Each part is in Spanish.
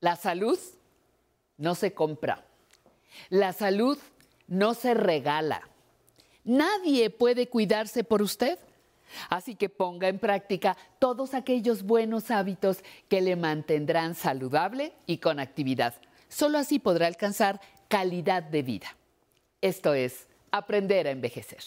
La salud no se compra. La salud no se regala. Nadie puede cuidarse por usted. Así que ponga en práctica todos aquellos buenos hábitos que le mantendrán saludable y con actividad. Solo así podrá alcanzar calidad de vida. Esto es aprender a envejecer.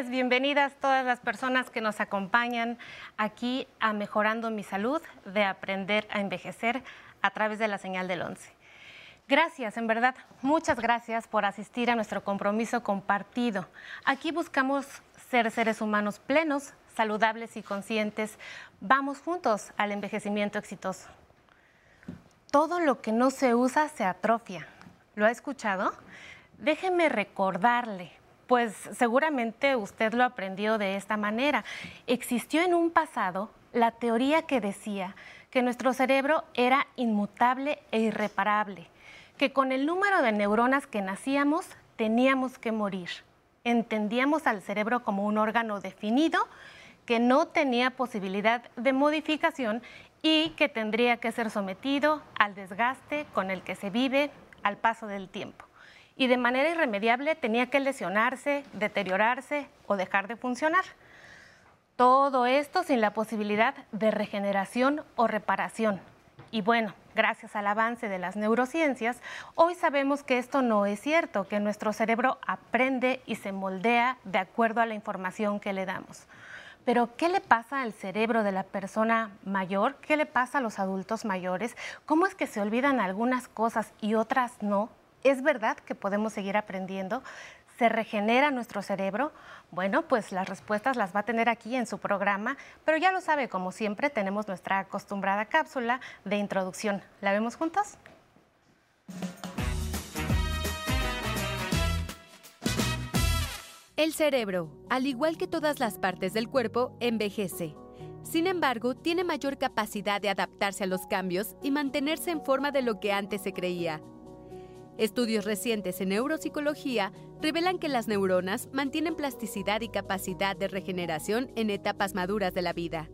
Bienvenidas todas las personas que nos acompañan aquí a Mejorando mi Salud de Aprender a Envejecer a través de la señal del 11. Gracias, en verdad, muchas gracias por asistir a nuestro compromiso compartido. Aquí buscamos ser seres humanos plenos, saludables y conscientes. Vamos juntos al envejecimiento exitoso. Todo lo que no se usa se atrofia. ¿Lo ha escuchado? Déjeme recordarle, pues seguramente usted lo aprendió de esta manera. Existió en un pasado la teoría que decía que nuestro cerebro era inmutable e irreparable, que con el número de neuronas que nacíamos teníamos que morir. Entendíamos al cerebro como un órgano definido que no tenía posibilidad de modificación y que tendría que ser sometido al desgaste con el que se vive al paso del tiempo y de manera irremediable tenía que lesionarse, deteriorarse o dejar de funcionar. Todo esto sin la posibilidad de regeneración o reparación. Y bueno, gracias al avance de las neurociencias, hoy sabemos que esto no es cierto, que nuestro cerebro aprende y se moldea de acuerdo a la información que le damos. Pero, ¿qué le pasa al cerebro de la persona mayor? ¿Qué le pasa a los adultos mayores? ¿Cómo es que se olvidan algunas cosas y otras no? ¿Es verdad que podemos seguir aprendiendo? ¿Se regenera nuestro cerebro? Bueno, pues las respuestas las va a tener aquí en su programa, pero ya lo sabe, como siempre, tenemos nuestra acostumbrada cápsula de introducción. ¿La vemos juntos? El cerebro, al igual que todas las partes del cuerpo, envejece. Sin embargo, tiene mayor capacidad de adaptarse a los cambios y mantenerse en forma de lo que antes se creía. Estudios recientes en neuropsicología revelan que las neuronas mantienen plasticidad y capacidad de regeneración en etapas maduras de la vida.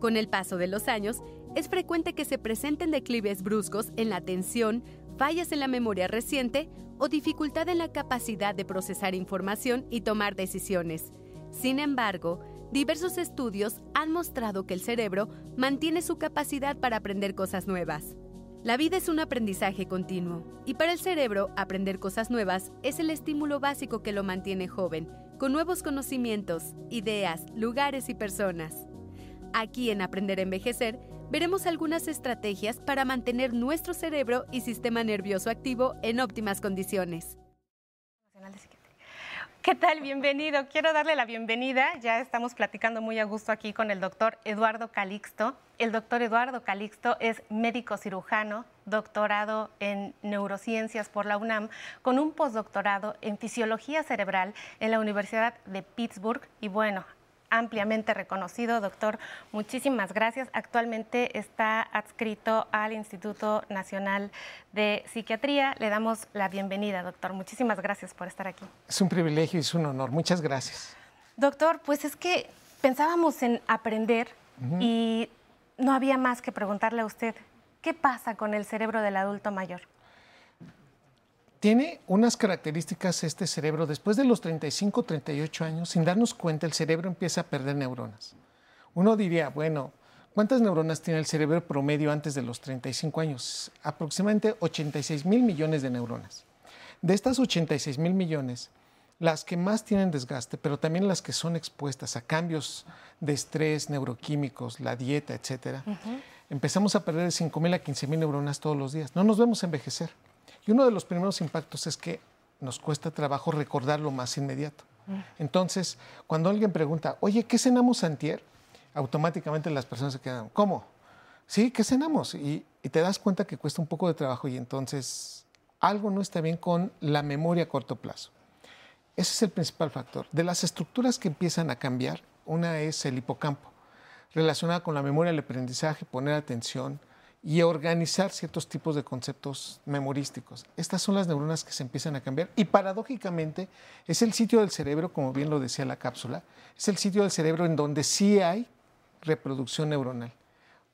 Con el paso de los años, es frecuente que se presenten declives bruscos en la atención, fallas en la memoria reciente o dificultad en la capacidad de procesar información y tomar decisiones. Sin embargo, diversos estudios han mostrado que el cerebro mantiene su capacidad para aprender cosas nuevas. La vida es un aprendizaje continuo y para el cerebro aprender cosas nuevas es el estímulo básico que lo mantiene joven, con nuevos conocimientos, ideas, lugares y personas. Aquí en Aprender a Envejecer veremos algunas estrategias para mantener nuestro cerebro y sistema nervioso activo en óptimas condiciones. ¿Qué tal? Bienvenido. Quiero darle la bienvenida. Ya estamos platicando muy a gusto aquí con el doctor Eduardo Calixto. El doctor Eduardo Calixto es médico cirujano, doctorado en neurociencias por la UNAM, con un postdoctorado en fisiología cerebral en la Universidad de Pittsburgh. Y bueno, ampliamente reconocido. Doctor, muchísimas gracias. Actualmente está adscrito al Instituto Nacional de Psiquiatría. Le damos la bienvenida, doctor. Muchísimas gracias por estar aquí. Es un privilegio y es un honor. Muchas gracias. Doctor, pues es que pensábamos en aprender y no había más que preguntarle a usted, ¿qué pasa con el cerebro del adulto mayor? Tiene unas características este cerebro. Después de los 35, 38 años, sin darnos cuenta, el cerebro empieza a perder neuronas. Uno diría, bueno, ¿cuántas neuronas tiene el cerebro promedio antes de los 35 años? Aproximadamente 86 mil millones de neuronas. De estas 86 mil millones, las que más tienen desgaste, pero también las que son expuestas a cambios de estrés neuroquímicos, la dieta, etcétera, empezamos a perder de 5 mil a 15 mil neuronas todos los días. No nos vemos envejecer. Y uno de los primeros impactos es que nos cuesta trabajo recordar lo más inmediato. Mm. Entonces, cuando alguien pregunta, oye, ¿qué cenamos antier? Automáticamente las personas se quedan, ¿cómo? Sí, ¿qué cenamos? Y, y te das cuenta que cuesta un poco de trabajo y entonces algo no está bien con la memoria a corto plazo. Ese es el principal factor. De las estructuras que empiezan a cambiar, Una es el hipocampo, relacionada con la memoria, el aprendizaje, poner atención y organizar ciertos tipos de conceptos memorísticos. Estas son las neuronas que se empiezan a cambiar y paradójicamente es el sitio del cerebro, como bien lo decía la cápsula, es el sitio del cerebro en donde sí hay reproducción neuronal.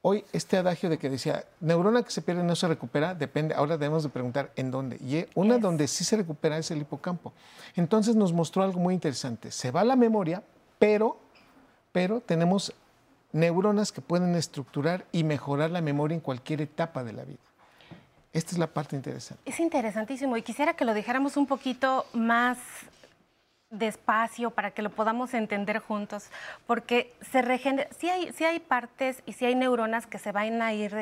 Hoy este adagio de que decía, neurona que se pierde no se recupera, depende, ahora debemos de preguntar en dónde. Y una donde sí se recupera es el hipocampo. Entonces nos mostró algo muy interesante. Se va la memoria, pero, pero tenemos neuronas que pueden estructurar y mejorar la memoria en cualquier etapa de la vida. Esta es la parte interesante. Es interesantísimo y quisiera que lo dijéramos un poquito más despacio para que lo podamos entender juntos, porque se regenera, sí hay, hay partes y sí hay neuronas que se van a ir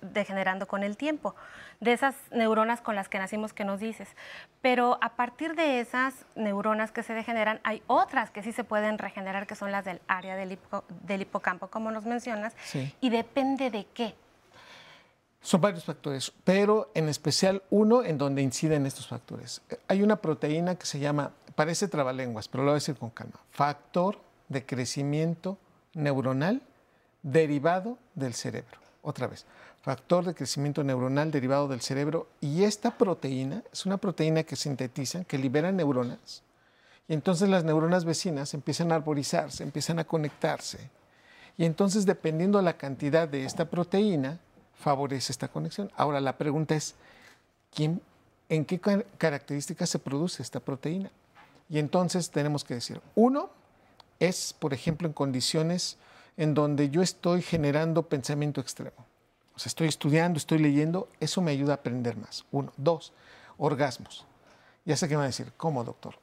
degenerando con el tiempo, de esas neuronas con las que nacimos que nos dices, pero a partir de esas neuronas que se degeneran hay otras que sí se pueden regenerar, que son las del área del, del hipocampo, como nos mencionas, y depende de qué. Son varios factores, pero en especial uno en donde inciden estos factores. Hay una proteína que se llama parece trabalenguas, pero lo voy a decir con calma. Factor de crecimiento neuronal derivado del cerebro. Otra vez, factor de crecimiento neuronal derivado del cerebro. Y esta proteína es una proteína que sintetiza, que libera neuronas. Y entonces las neuronas vecinas empiezan a arborizarse, empiezan a conectarse. Y entonces, dependiendo de la cantidad de esta proteína, favorece esta conexión. Ahora, la pregunta es, ¿quién, ¿en qué características se produce esta proteína? Y entonces tenemos que decir, uno es, por ejemplo, en condiciones en donde yo estoy generando pensamiento extremo. O sea, estoy estudiando, estoy leyendo, eso me ayuda a aprender más. Uno. Dos, orgasmos. Ya sé qué van a decir. ¿Cómo, doctor?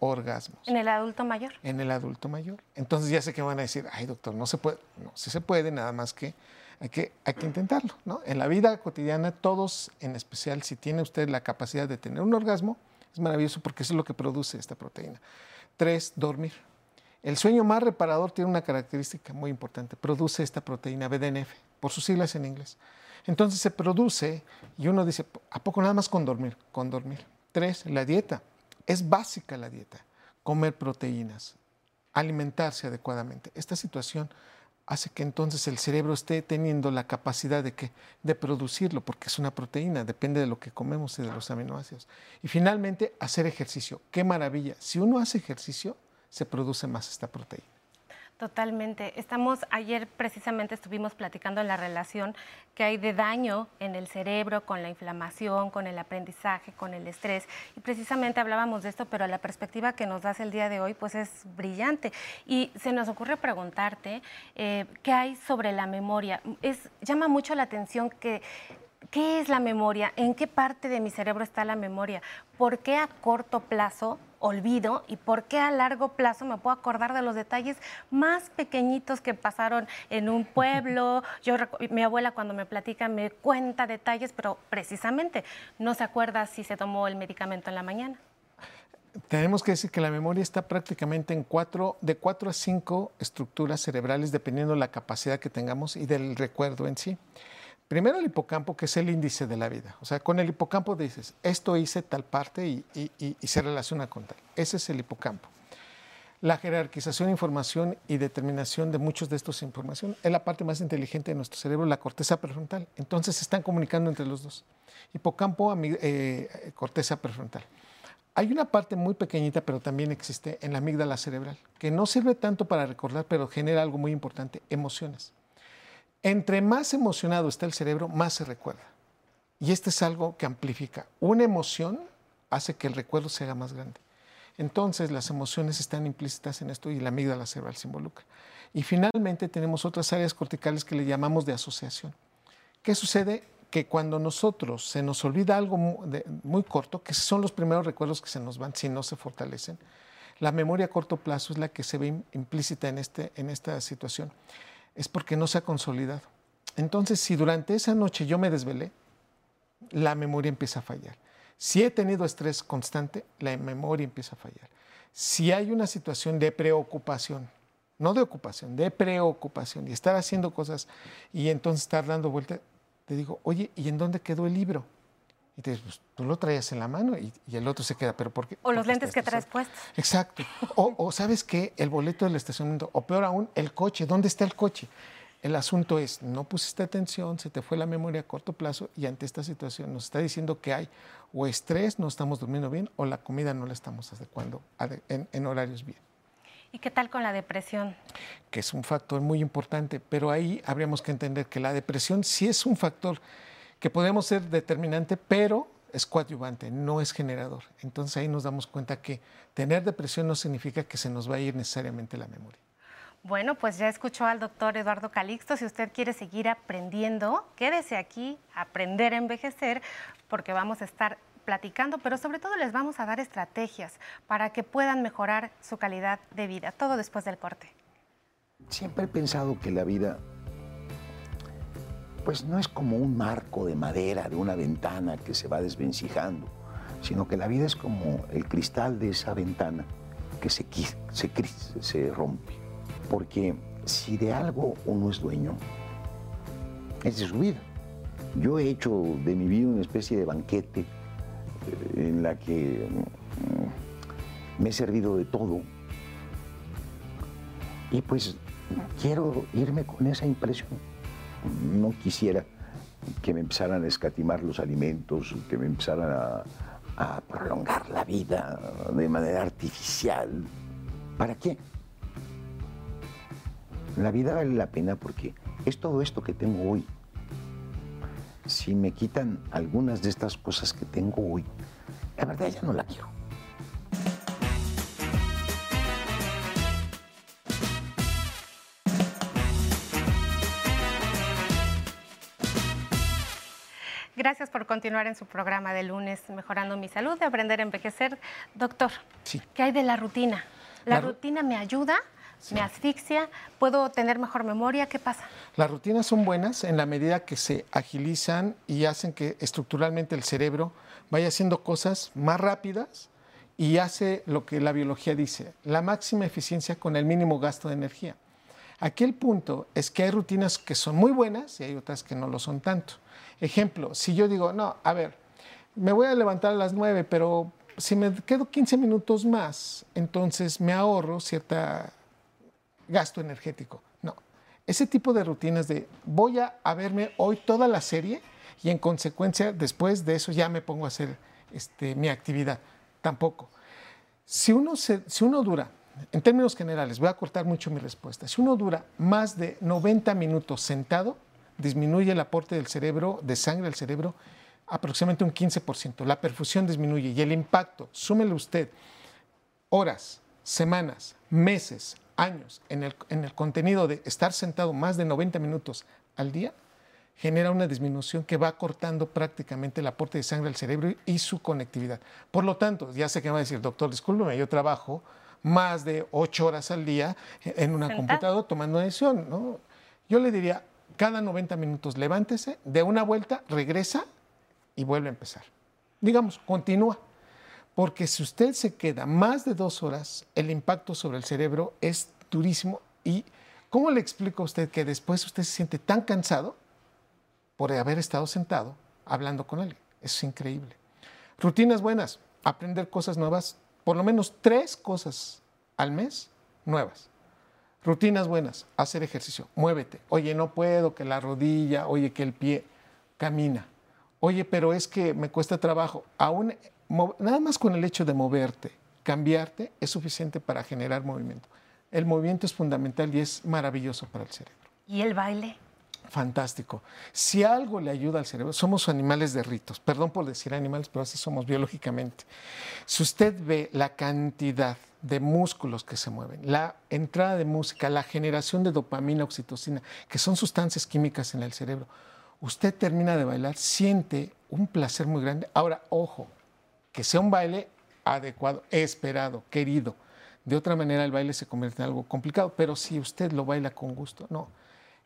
orgasmos. ¿En el adulto mayor? En el adulto mayor. Entonces ya sé que van a decir, ay, doctor, no se puede. No, sí se puede, nada más que hay que, hay que intentarlo. ¿no? En la vida cotidiana, todos, en especial si tiene usted la capacidad de tener un orgasmo, es maravilloso porque eso es lo que produce esta proteína. Tres, dormir. El sueño más reparador tiene una característica muy importante. Produce esta proteína BDNF, por sus siglas en inglés. Entonces se produce y uno dice, ¿a poco nada más con dormir? Con dormir. Tres, la dieta. Es básica la dieta. Comer proteínas, alimentarse adecuadamente. Esta situación hace que entonces el cerebro esté teniendo la capacidad de, que, de producirlo, porque es una proteína, depende de lo que comemos y de los aminoácidos. Y finalmente, hacer ejercicio. Qué maravilla. Si uno hace ejercicio, se produce más esta proteína. Totalmente. Estamos, ayer precisamente estuvimos platicando en la relación que hay de daño en el cerebro con la inflamación, con el aprendizaje, con el estrés. Y precisamente hablábamos de esto, pero la perspectiva que nos das el día de hoy pues es brillante. Y se nos ocurre preguntarte eh, qué hay sobre la memoria. Es, llama mucho la atención que ¿Qué es la memoria? ¿En qué parte de mi cerebro está la memoria? ¿Por qué a corto plazo olvido y por qué a largo plazo me puedo acordar de los detalles más pequeñitos que pasaron en un pueblo? Yo mi abuela cuando me platica me cuenta detalles, pero precisamente no se acuerda si se tomó el medicamento en la mañana. Tenemos que decir que la memoria está prácticamente en cuatro, de cuatro a cinco estructuras cerebrales, dependiendo de la capacidad que tengamos y del recuerdo en sí. Primero el hipocampo, que es el índice de la vida. O sea, con el hipocampo dices, esto hice tal parte y, se relaciona con tal. Ese es el hipocampo. La jerarquización de información y determinación de muchos de estos información es la parte más inteligente de nuestro cerebro, la corteza prefrontal. Entonces se están comunicando entre los dos. Hipocampo, eh, corteza prefrontal. Hay una parte muy pequeñita, pero también existe en la amígdala cerebral, que no sirve tanto para recordar, pero genera algo muy importante, emociones. Entre más emocionado está el cerebro, más se recuerda. Y este es algo que amplifica. Una emoción hace que el recuerdo se haga más grande. Entonces las emociones están implícitas en esto y la amígdala cerebral se involucra. Y finalmente tenemos otras áreas corticales que le llamamos de asociación. ¿Qué sucede? Que cuando nosotros se nos olvida algo muy, corto, que son los primeros recuerdos que se nos van si no se fortalecen, la memoria a corto plazo es la que se ve implícita en, este, en esta situación es porque no se ha consolidado. Entonces, si durante esa noche yo me desvelé, la memoria empieza a fallar. Si he tenido estrés constante, la memoria empieza a fallar. Si hay una situación de preocupación, no de ocupación, de preocupación, y estar haciendo cosas y entonces estar dando vuelta, te digo, oye, ¿y en dónde quedó el libro? Y te dices, pues tú lo traías en la mano y, el otro se queda, pero ¿por qué? O los lentes que traes puestos. Exacto. O, o sabes qué, el boleto del estacionamiento, o peor aún, el coche, ¿dónde está el coche? El asunto es, no pusiste atención, se te fue la memoria a corto plazo y ante esta situación nos está diciendo que hay o estrés, no estamos durmiendo bien o la comida no la estamos adecuando en, horarios bien. ¿Y qué tal con la depresión? Que es un factor muy importante, pero ahí habríamos que entender que la depresión sí es un factor que podemos ser determinante, pero es coadyuvante, no es generador. Entonces ahí nos damos cuenta que tener depresión no significa que se nos va a ir necesariamente la memoria. Bueno, pues ya escuchó al doctor Eduardo Calixto. Si usted quiere seguir aprendiendo, quédese aquí, aprender a envejecer, porque vamos a estar platicando, pero sobre todo les vamos a dar estrategias para que puedan mejorar su calidad de vida. Todo después del corte. Siempre he pensado que la vida, pues no es como un marco de madera de una ventana que se va desvencijando, sino que la vida es como el cristal de esa ventana que se, se, rompe porque si de algo uno es dueño, es de su vida. Yo he hecho de mi vida una especie de banquete eh, en la que mm, me he servido de todo. Y pues quiero irme con esa impresión. No quisiera que me empezaran a escatimar los alimentos, que me empezaran a, prolongar la vida de manera artificial. ¿Para qué? La vida vale la pena porque es todo esto que tengo hoy. Si me quitan algunas de estas cosas que tengo hoy, la verdad ya no la quiero. Gracias por continuar en su programa de lunes, Mejorando mi Salud, de Aprender a Envejecer. Doctor, ¿qué hay de la rutina? ¿La, rutina me ayuda? me asfixia, puedo tener mejor memoria, ¿qué pasa? Las rutinas son buenas en la medida que se agilizan y hacen que estructuralmente el cerebro vaya haciendo cosas más rápidas y hace lo que la biología dice, la máxima eficiencia con el mínimo gasto de energía. Aquí el punto es que hay rutinas que son muy buenas y hay otras que no lo son tanto. Ejemplo, si yo digo, no, a ver, me voy a levantar a las 9, pero si me quedo 15 minutos más, entonces me ahorro cierta gasto energético. No. Ese tipo de rutinas de voy a, verme hoy toda la serie y en consecuencia después de eso ya me pongo a hacer este, mi actividad. Tampoco. Si uno, si uno dura, en términos generales, voy a cortar mucho mi respuesta, si uno dura más de 90 minutos sentado, disminuye el aporte del cerebro, de sangre al cerebro, aproximadamente un 15%. La perfusión disminuye y el impacto, súmele usted horas, semanas, meses, años en el, en el contenido de estar sentado más de 90 minutos al día, genera una disminución que va cortando prácticamente el aporte de sangre al cerebro y su conectividad. Por lo tanto, ya sé que va a decir, doctor, discúlpeme, yo trabajo más de ocho horas al día en una computadora tomando decisión. ¿no? Yo le diría, cada 90 minutos levántese, de una vuelta, regresa y vuelve a empezar. Digamos, continúa. Porque si usted se queda más de dos horas, el impacto sobre el cerebro es durísimo. ¿Y cómo le explico a usted que después usted se siente tan cansado por haber estado sentado hablando con alguien? Es increíble. Rutinas buenas, aprender cosas nuevas, por lo menos tres cosas al mes nuevas. Rutinas buenas, hacer ejercicio, muévete. Oye, no puedo, que la rodilla, oye, que el pie, camina. Oye, pero es que me cuesta trabajo. Aún nada más con el hecho de moverte, cambiarte, es suficiente para generar movimiento. El movimiento es fundamental y es maravilloso para el cerebro. ¿Y el baile? Fantástico. Si algo le ayuda al cerebro, somos animales de ritos. Perdón por decir animales, pero así somos biológicamente. Si usted ve la cantidad de músculos que se mueven, la entrada de música, la generación de dopamina, oxitocina, que son sustancias químicas en el cerebro, usted termina de bailar, siente un placer muy grande. Ahora, ojo, que sea un baile adecuado, esperado, querido. De otra manera el baile se convierte en algo complicado, pero si usted lo baila con gusto, no.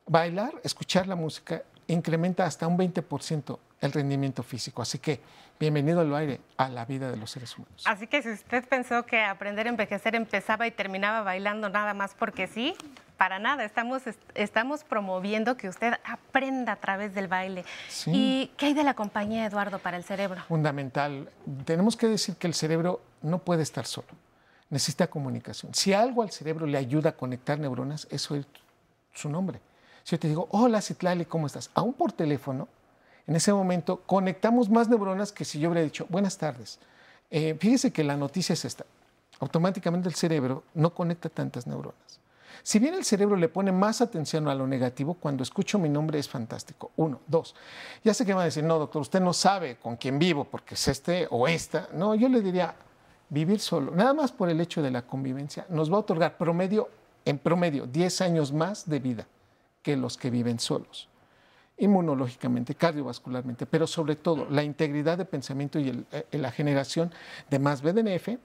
Bailar, escuchar la música, incrementa hasta un 20% el rendimiento físico. Así que bienvenido al baile, a la vida de los seres humanos. Así que si usted pensó que aprender a envejecer empezaba y terminaba bailando nada más porque sí, para nada, estamos, estamos promoviendo que usted aprenda a través del baile. ¿Y qué hay de la compañía, Eduardo, para el cerebro? Fundamental. Tenemos que decir que el cerebro no puede estar solo, necesita comunicación. Si algo al cerebro le ayuda a conectar neuronas, eso es su nombre. Si yo te digo, hola Citlali, ¿cómo estás? Aún por teléfono, en ese momento conectamos más neuronas que si yo hubiera dicho, buenas tardes. Eh, fíjese que la noticia es esta. Automáticamente el cerebro no conecta tantas neuronas. Si bien el cerebro le pone más atención a lo negativo, cuando escucho mi nombre es fantástico. Uno. Dos. Ya sé que va a decir, no, doctor, usted no sabe con quién vivo porque es este o esta. No, yo le diría, vivir solo, nada más por el hecho de la convivencia, nos va a otorgar promedio, en promedio, 10 años más de vida que los que viven solos inmunológicamente, cardiovascularmente, pero sobre todo la integridad de pensamiento y eh, la generación de más BDNF,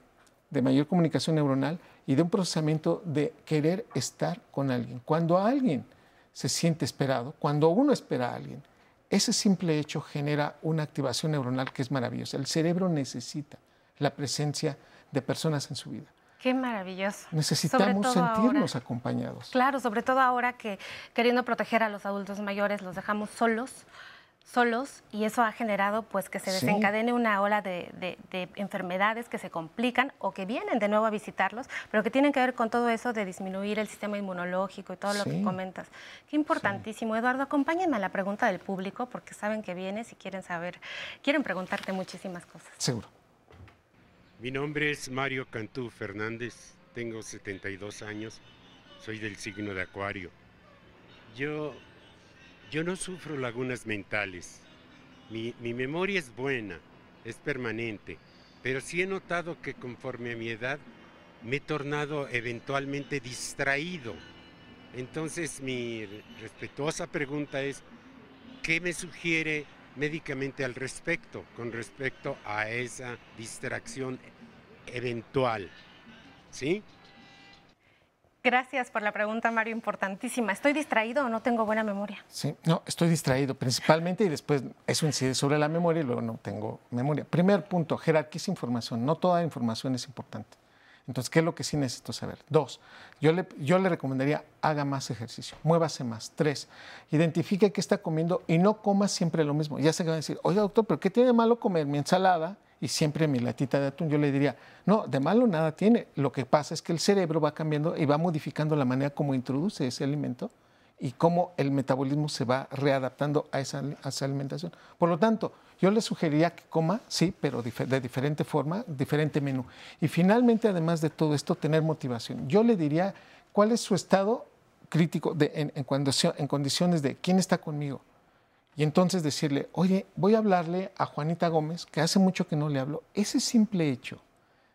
de mayor comunicación neuronal y de un procesamiento de querer estar con alguien. Cuando alguien se siente esperado, cuando uno espera a alguien, ese simple hecho genera una activación neuronal que es maravillosa. El cerebro necesita la presencia de personas en su vida. Qué maravilloso. Necesitamos sentirnos acompañados. Claro, sobre todo ahora que queriendo proteger a los adultos mayores los dejamos solos, solos y eso ha generado pues que se desencadene una ola de, enfermedades que se complican o que vienen de nuevo a visitarlos, pero que tienen que ver con todo eso de disminuir el sistema inmunológico y todo lo que comentas. Qué importantísimo. Eduardo, acompáñenme a la pregunta del público porque saben que vienes y quieren saber, quieren preguntarte muchísimas cosas. Seguro. Mi nombre es Mario Cantú Fernández, tengo 72 años, soy del signo de Acuario. Yo, yo no sufro lagunas mentales. Mi, mi memoria es buena, es permanente, pero sí he notado que conforme a mi edad me he tornado eventualmente distraído. Entonces mi respetuosa pregunta es, ¿qué me sugiere médicamente al respecto, con respecto a esa distracción eventual. ¿Sí? Gracias por la pregunta, Mario, importantísima. ¿Estoy distraído o no tengo buena memoria? Sí, no, estoy distraído principalmente y después eso incide sobre la memoria y luego no tengo memoria. Primer punto, jerarquiza información. No toda información es importante. Entonces, ¿qué es lo que sí necesito saber? Dos, yo le, yo le recomendaría haga más ejercicio, muévase más. Tres, identifique qué está comiendo y no coma siempre lo mismo. Ya sé que van a decir, oye doctor, ¿pero qué tiene de malo comer mi ensalada y siempre mi latita de atún? Yo le diría, no, de malo nada tiene. Lo que pasa es que el cerebro va cambiando y va modificando la manera como introduce ese alimento y cómo el metabolismo se va readaptando a esa, alimentación. Por lo tanto, yo le sugeriría que coma, sí, pero de diferente forma, diferente menú. Y finalmente, además de todo esto, tener motivación. Yo le diría cuál es su estado crítico en, en, en condiciones de quién está conmigo. Y entonces decirle, oye, voy a hablarle a Juanita Gómez, que hace mucho que no le hablo. Ese simple hecho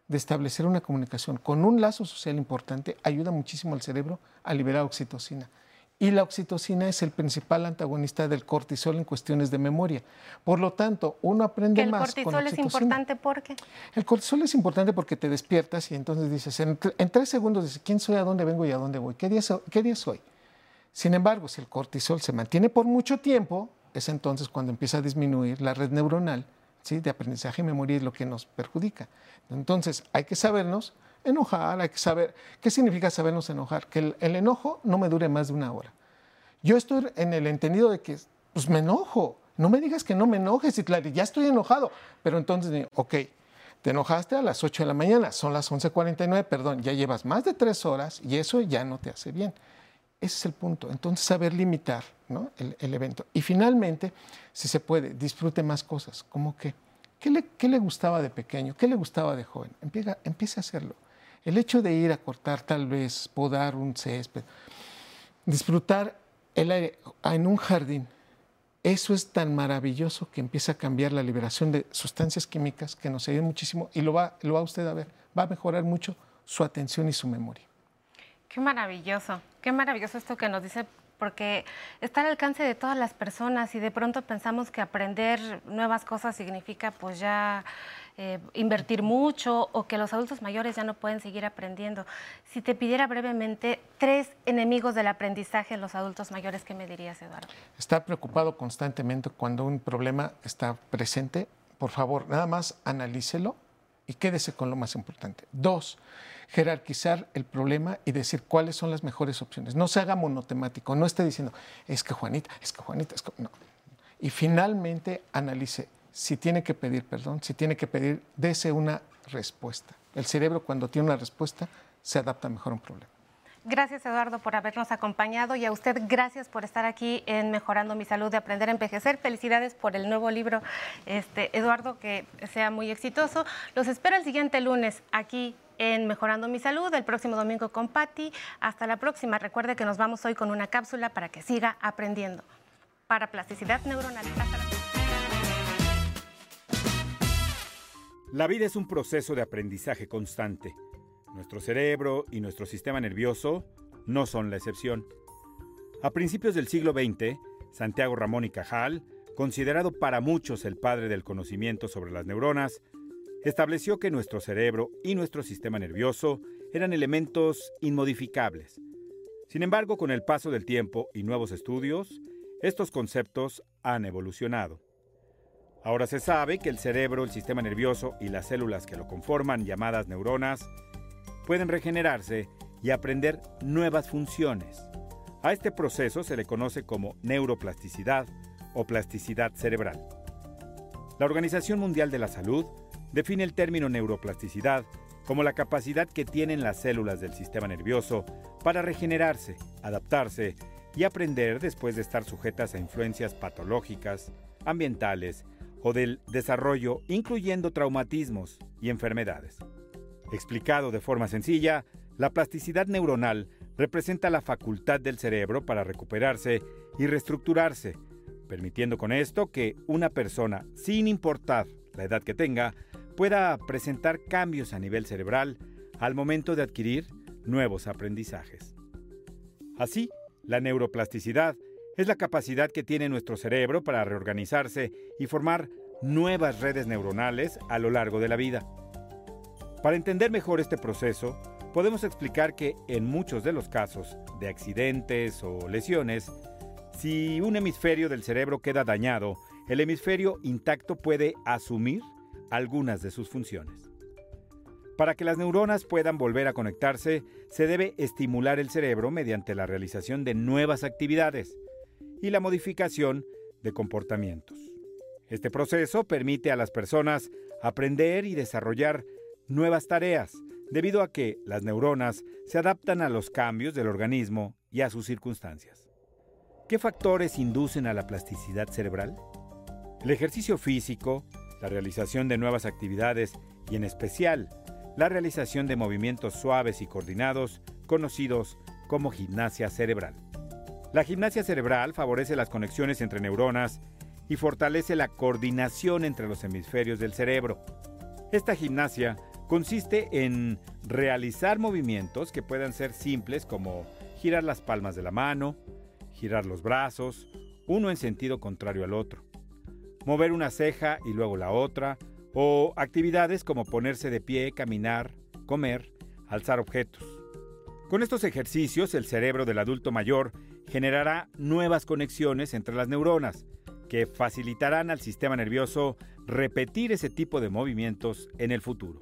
de establecer una comunicación con un lazo social importante ayuda muchísimo al cerebro a liberar oxitocina. Y la oxitocina es el principal antagonista del cortisol en cuestiones de memoria. Por lo tanto, uno aprende más. ¿El cortisol es importante porque? El cortisol es importante porque te despiertas y entonces dices, en, tres segundos dices, ¿quién soy, a dónde vengo y a dónde voy? ¿Qué día, ¿Qué día soy? Sin embargo, si el cortisol se mantiene por mucho tiempo, es entonces cuando empieza a disminuir la red neuronal ¿sí? de aprendizaje y memoria y lo que nos perjudica. Entonces, hay que sabernos enojar, hay que saber, ¿qué significa sabernos enojar? Que el, enojo no me dure más de una hora. Yo estoy en el entendido de que, pues me enojo, no me digas que no me enojes, y claro, ya estoy enojado, pero entonces, ok, te enojaste a las 8 de la mañana, son las 11.49, perdón, ya llevas más de tres horas y eso ya no te hace bien. Ese es el punto. Entonces, saber limitar el, el, evento. Y finalmente, si se puede, disfrute más cosas, como que, ¿qué le, qué le gustaba de pequeño? ¿Qué le gustaba de joven? Empieza, empiece a hacerlo. El hecho de ir a cortar tal vez, podar un césped, disfrutar el aire en un jardín, eso es tan maravilloso que empieza a cambiar la liberación de sustancias químicas que nos ayudan muchísimo y lo va, lo va usted a ver. Va a mejorar mucho su atención y su memoria. Qué maravilloso, qué maravilloso esto que nos dice porque está al alcance de todas las personas y de pronto pensamos que aprender nuevas cosas significa pues ya eh, invertir mucho o que los adultos mayores ya no pueden seguir aprendiendo. Si te pidiera brevemente tres enemigos del aprendizaje en los adultos mayores, ¿qué me dirías, Eduardo? Estar preocupado constantemente cuando un problema está presente. Por favor, nada más analícelo y quédese con lo más importante. Dos, jerarquizar el problema y decir cuáles son las mejores opciones. No se haga monotemático, no esté diciendo, es que Juanita, es que Juanita, es que... No. Y finalmente analice si tiene que pedir perdón, si tiene que pedir, dese una respuesta. El cerebro cuando tiene una respuesta se adapta mejor a un problema. Gracias Eduardo por habernos acompañado y a usted gracias por estar aquí en Mejorando mi Salud de Aprender a Envejecer. Felicidades por el nuevo libro, este, Eduardo, que sea muy exitoso. Los espero el siguiente lunes aquí en Mejorando mi Salud, el próximo domingo con Patti. Hasta la próxima. Recuerde que nos vamos hoy con una cápsula para que siga aprendiendo. Para plasticidad neuronal. Vida es un proceso de aprendizaje constante. Nuestro cerebro y nuestro sistema nervioso no son la excepción. A principios del siglo XX, Santiago Ramón y Cajal, considerado para muchos el padre del conocimiento sobre las neuronas, estableció que nuestro cerebro y nuestro sistema nervioso eran elementos inmodificables. Sin embargo, con el paso del tiempo y nuevos estudios, estos conceptos han evolucionado. Ahora se sabe que el cerebro, el sistema nervioso y las células que lo conforman, llamadas neuronas, pueden regenerarse y aprender nuevas funciones. A este proceso se le conoce como neuroplasticidad o plasticidad cerebral. La Organización Mundial de la Salud define el término neuroplasticidad como la capacidad que tienen las células del sistema nervioso para regenerarse, adaptarse y aprender después de estar sujetas a influencias patológicas, ambientales o del desarrollo, incluyendo traumatismos y enfermedades. Explicado de forma sencilla, la plasticidad neuronal representa la facultad del cerebro para recuperarse y reestructurarse, permitiendo con esto que una persona, sin importar la edad que tenga, pueda presentar cambios a nivel cerebral al momento de adquirir nuevos aprendizajes. Así, la neuroplasticidad es la capacidad que tiene nuestro cerebro para reorganizarse y formar nuevas redes neuronales a lo largo de la vida. Para entender mejor este proceso, podemos explicar que en muchos de los casos de accidentes o lesiones, si un hemisferio del cerebro queda dañado, el hemisferio intacto puede asumir algunas de sus funciones. Para que las neuronas puedan volver a conectarse, se debe estimular el cerebro mediante la realización de nuevas actividades y la modificación de comportamientos. Este proceso permite a las personas aprender y desarrollar nuevas tareas, debido a que las neuronas se adaptan a los cambios del organismo y a sus circunstancias. ¿Qué factores inducen a la plasticidad cerebral? El ejercicio físico, la realización de nuevas actividades y en especial la realización de movimientos suaves y coordinados conocidos como gimnasia cerebral. La gimnasia cerebral favorece las conexiones entre neuronas y fortalece la coordinación entre los hemisferios del cerebro. Esta gimnasia consiste en realizar movimientos que puedan ser simples como girar las palmas de la mano, girar los brazos, uno en sentido contrario al otro, mover una ceja y luego la otra, o actividades como ponerse de pie, caminar, comer, alzar objetos. Con estos ejercicios el cerebro del adulto mayor generará nuevas conexiones entre las neuronas, que facilitarán al sistema nervioso repetir ese tipo de movimientos en el futuro.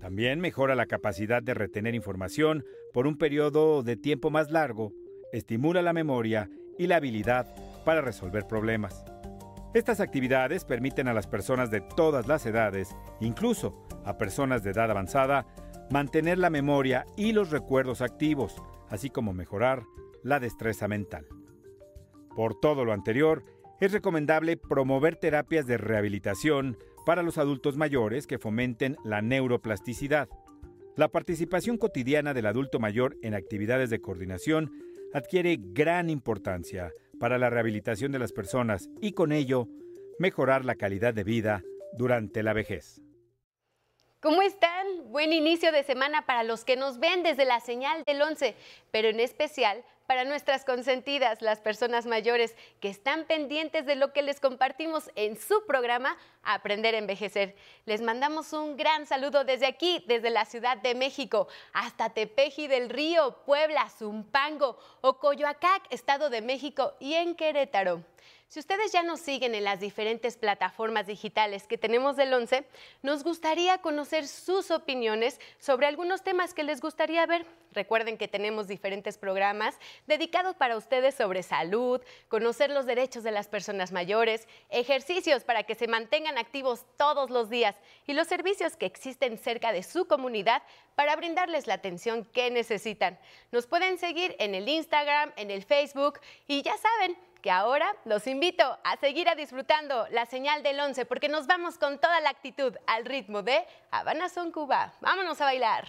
También mejora la capacidad de retener información por un periodo de tiempo más largo, estimula la memoria y la habilidad para resolver problemas. Estas actividades permiten a las personas de todas las edades, incluso a personas de edad avanzada, mantener la memoria y los recuerdos activos, así como mejorar la destreza mental. Por todo lo anterior, es recomendable promover terapias de rehabilitación para los adultos mayores que fomenten la neuroplasticidad. La participación cotidiana del adulto mayor en actividades de coordinación adquiere gran importancia para la rehabilitación de las personas y con ello mejorar la calidad de vida durante la vejez. ¿Cómo están? Buen inicio de semana para los que nos ven desde la señal del 11, pero en especial para nuestras consentidas, las personas mayores que están pendientes de lo que les compartimos en su programa Aprender a Envejecer. Les mandamos un gran saludo desde aquí, desde la Ciudad de México, hasta Tepeji del Río, Puebla, Zumpango, Ocoyoacac, Estado de México y en Querétaro. Si ustedes ya nos siguen en las diferentes plataformas digitales que tenemos del 11, nos gustaría conocer sus opiniones sobre algunos temas que les gustaría ver. Recuerden que tenemos diferentes programas dedicados para ustedes sobre salud, conocer los derechos de las personas mayores, ejercicios para que se mantengan activos todos los días y los servicios que existen cerca de su comunidad para brindarles la atención que necesitan. Nos pueden seguir en el Instagram, en el Facebook y ya saben, que ahora los invito a seguir a disfrutando la señal del 11 porque nos vamos con toda la actitud al ritmo de Habana Son Cuba. Vámonos a bailar.